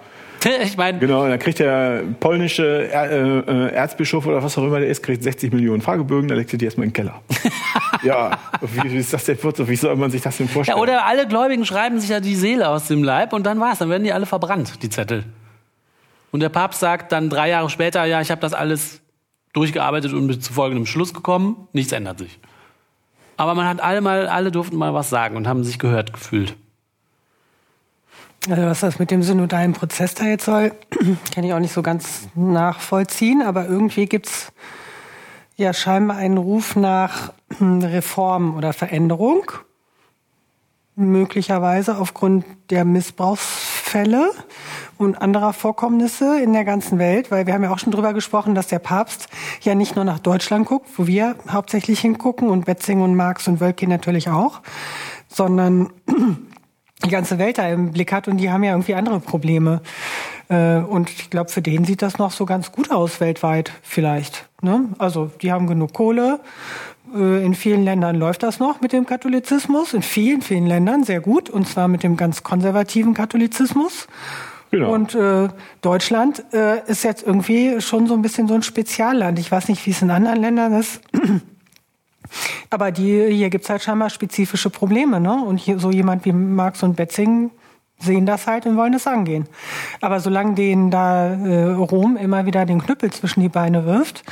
Ich meine, genau, dann kriegt der polnische äh, Erzbischof oder was auch immer der ist, kriegt 60 Millionen Fragebögen, dann legt er die erstmal in den Keller. ja, wie, wie, ist das denn? Wie soll man sich das denn vorstellen? Ja, oder alle Gläubigen schreiben sich ja die Seele aus dem Leib und dann war's, dann werden die alle verbrannt, die Zettel. Und der Papst sagt dann drei Jahre später, ja, ich habe das alles durchgearbeitet und bin zu folgendem Schluss gekommen, nichts ändert sich. Aber man hat alle mal, alle durften mal was sagen und haben sich gehört gefühlt. Also was das mit dem synodalen Prozess da jetzt soll, kann ich auch nicht so ganz nachvollziehen, aber irgendwie gibt's ja scheinbar einen Ruf nach Reform oder Veränderung, möglicherweise aufgrund der Missbrauchsfälle und anderer Vorkommnisse in der ganzen Welt, weil wir haben ja auch schon drüber gesprochen, dass der Papst ja nicht nur nach Deutschland guckt, wo wir hauptsächlich hingucken und Betzing und Marx und Wölki natürlich auch, sondern die ganze Welt da im Blick hat und die haben ja irgendwie andere Probleme. Äh, und ich glaube, für den sieht das noch so ganz gut aus weltweit vielleicht. Ne? Also die haben genug Kohle. Äh, in vielen Ländern läuft das noch mit dem Katholizismus. In vielen, vielen Ländern sehr gut. Und zwar mit dem ganz konservativen Katholizismus. Genau. Und äh, Deutschland äh, ist jetzt irgendwie schon so ein bisschen so ein Spezialland. Ich weiß nicht, wie es in anderen Ländern ist. Aber die, hier gibt's halt scheinbar spezifische Probleme. Ne? Und hier, so jemand wie Marx und Betzing sehen das halt und wollen das angehen. Aber solange denen da äh, Rom immer wieder den Knüppel zwischen die Beine wirft,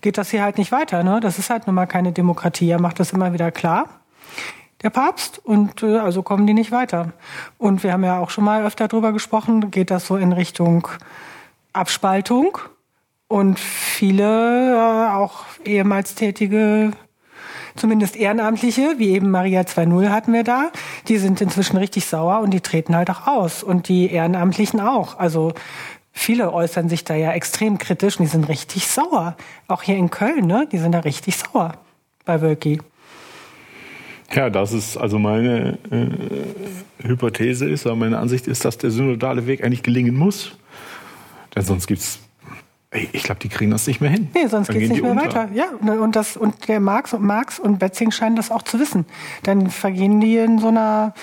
geht das hier halt nicht weiter. Ne? Das ist halt nun mal keine Demokratie. Er macht das immer wieder klar, der Papst. Und äh, also kommen die nicht weiter. Und wir haben ja auch schon mal öfter drüber gesprochen, geht das so in Richtung Abspaltung. Und viele, äh, auch ehemals tätige zumindest Ehrenamtliche, wie eben Maria 2.0 hatten wir da, die sind inzwischen richtig sauer und die treten halt auch aus. Und die Ehrenamtlichen auch. Also viele äußern sich da ja extrem kritisch und die sind richtig sauer. Auch hier in Köln, ne? Die sind da richtig sauer bei Wölki. Ja, das ist also meine äh, Hypothese ist, aber meine Ansicht ist, dass der synodale Weg eigentlich gelingen muss. Denn sonst gibt es ich glaube, die kriegen das nicht mehr hin. Nee, sonst geht es nicht mehr unter. weiter. Ja, und, das, und der Marx und Marx und Betzing scheinen das auch zu wissen. Dann vergehen die in so einer,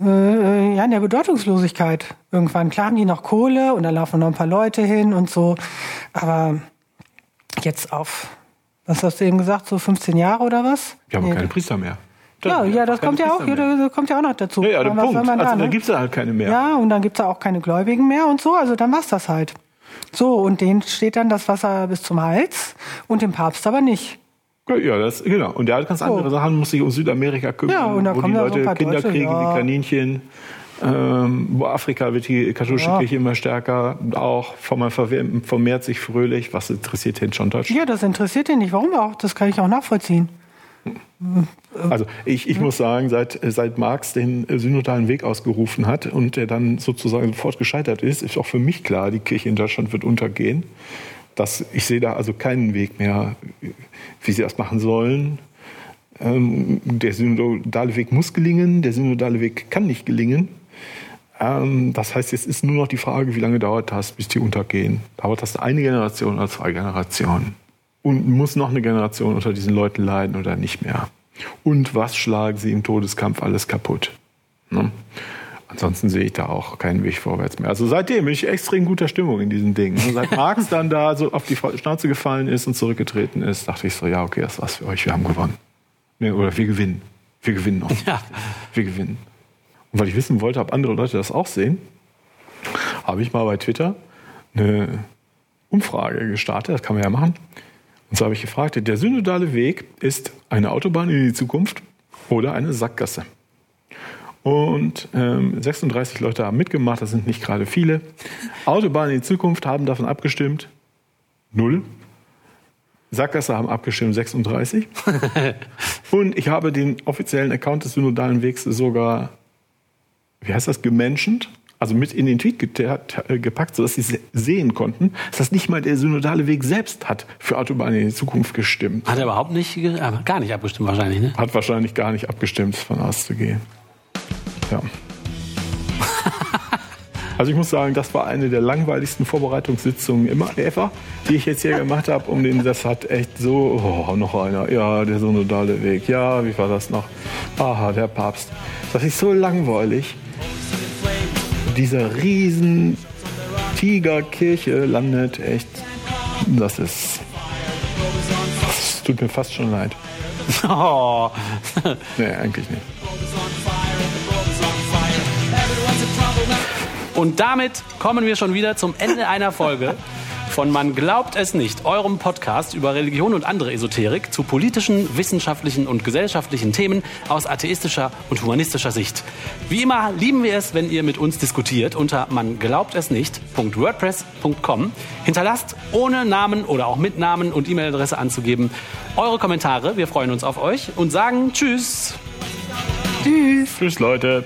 äh, ja, in der Bedeutungslosigkeit irgendwann. Klar haben die noch Kohle und da laufen noch ein paar Leute hin und so. Aber jetzt auf, was hast du eben gesagt, so 15 Jahre oder was? Wir haben nee. keine Priester mehr. ja, ja, das kommt ja auch, das kommt ja auch noch dazu. Ja, ja der Punkt. Also, da, ne? dann gibt's da halt keine mehr. Ja, und dann gibt's da auch keine Gläubigen mehr und so. Also dann war's das halt. So, und denen steht dann das Wasser bis zum Hals und dem Papst aber nicht. Ja, das, genau. Und der hat ganz andere so. Sachen, muss sich um Südamerika kümmern, ja, und da wo die Leute so Kinder Deutsche, kriegen, ja. wie Kaninchen. Ähm, wo Afrika wird die katholische ja. Kirche immer stärker, auch vermehrt sich fröhlich. Was interessiert den schon Deutschland? Ja, das interessiert den nicht. Warum auch? Das kann ich auch nachvollziehen. Also ich, ich muss sagen, seit, seit Marx den synodalen Weg ausgerufen hat und der dann sozusagen sofort gescheitert ist, ist auch für mich klar, die Kirche in Deutschland wird untergehen. Das, ich sehe da also keinen Weg mehr, wie sie das machen sollen. Ähm, der synodale Weg muss gelingen, der synodale Weg kann nicht gelingen. Ähm, das heißt, jetzt ist nur noch die Frage, wie lange dauert das, bis die untergehen. Dauert das eine Generation oder zwei Generationen? Und muss noch eine Generation unter diesen Leuten leiden oder nicht mehr? Und was schlagen sie im Todeskampf alles kaputt? Ne? Ansonsten sehe ich da auch keinen Weg vorwärts mehr. Also seitdem bin ich extrem guter Stimmung in diesen Dingen. Und seit Marx dann da so auf die Schnauze gefallen ist und zurückgetreten ist, dachte ich so, ja, okay, das war's für euch, wir haben gewonnen. Nee, oder wir gewinnen. Wir gewinnen noch. Ja. Wir gewinnen. Und weil ich wissen wollte, ob andere Leute das auch sehen, habe ich mal bei Twitter eine Umfrage gestartet, das kann man ja machen Und so habe ich gefragt, der synodale Weg ist eine Autobahn in die Zukunft oder eine Sackgasse. Und ähm, 36 Leute haben mitgemacht, das sind nicht gerade viele. Autobahn in die Zukunft haben davon abgestimmt. Null. Sackgasse haben abgestimmt 36. Und ich habe den offiziellen Account des synodalen Wegs sogar, wie heißt das, gemenschent, also mit in den Tweet gepackt, sodass sie sehen konnten, dass nicht mal der synodale Weg selbst hat für Autobahn in die Zukunft gestimmt. Hat er überhaupt nicht, gar nicht abgestimmt wahrscheinlich, ne? Hat wahrscheinlich gar nicht abgestimmt, von auszugehen. Ja. Also ich muss sagen, das war eine der langweiligsten Vorbereitungssitzungen immer ever, die ich jetzt hier gemacht habe. Um den, das hat echt so, oh, noch einer, ja, der synodale Weg, ja, wie war das noch? Aha, der Papst. Das ist so langweilig. Dieser riesen Tigerkirche landet echt, das ist, das tut mir fast schon leid. Oh. nee, eigentlich nicht. Und damit kommen wir schon wieder zum Ende einer Folge von Man glaubt es nicht, eurem Podcast über Religion und andere Esoterik zu politischen, wissenschaftlichen und gesellschaftlichen Themen aus atheistischer und humanistischer Sicht. Wie immer lieben wir es, wenn ihr mit uns diskutiert unter man glaubt es nicht.wordpress.com. Hinterlasst ohne Namen oder auch mit Namen und E-Mail-Adresse anzugeben eure Kommentare. Wir freuen uns auf euch und sagen Tschüss. Tschüss. Tschüss, Leute.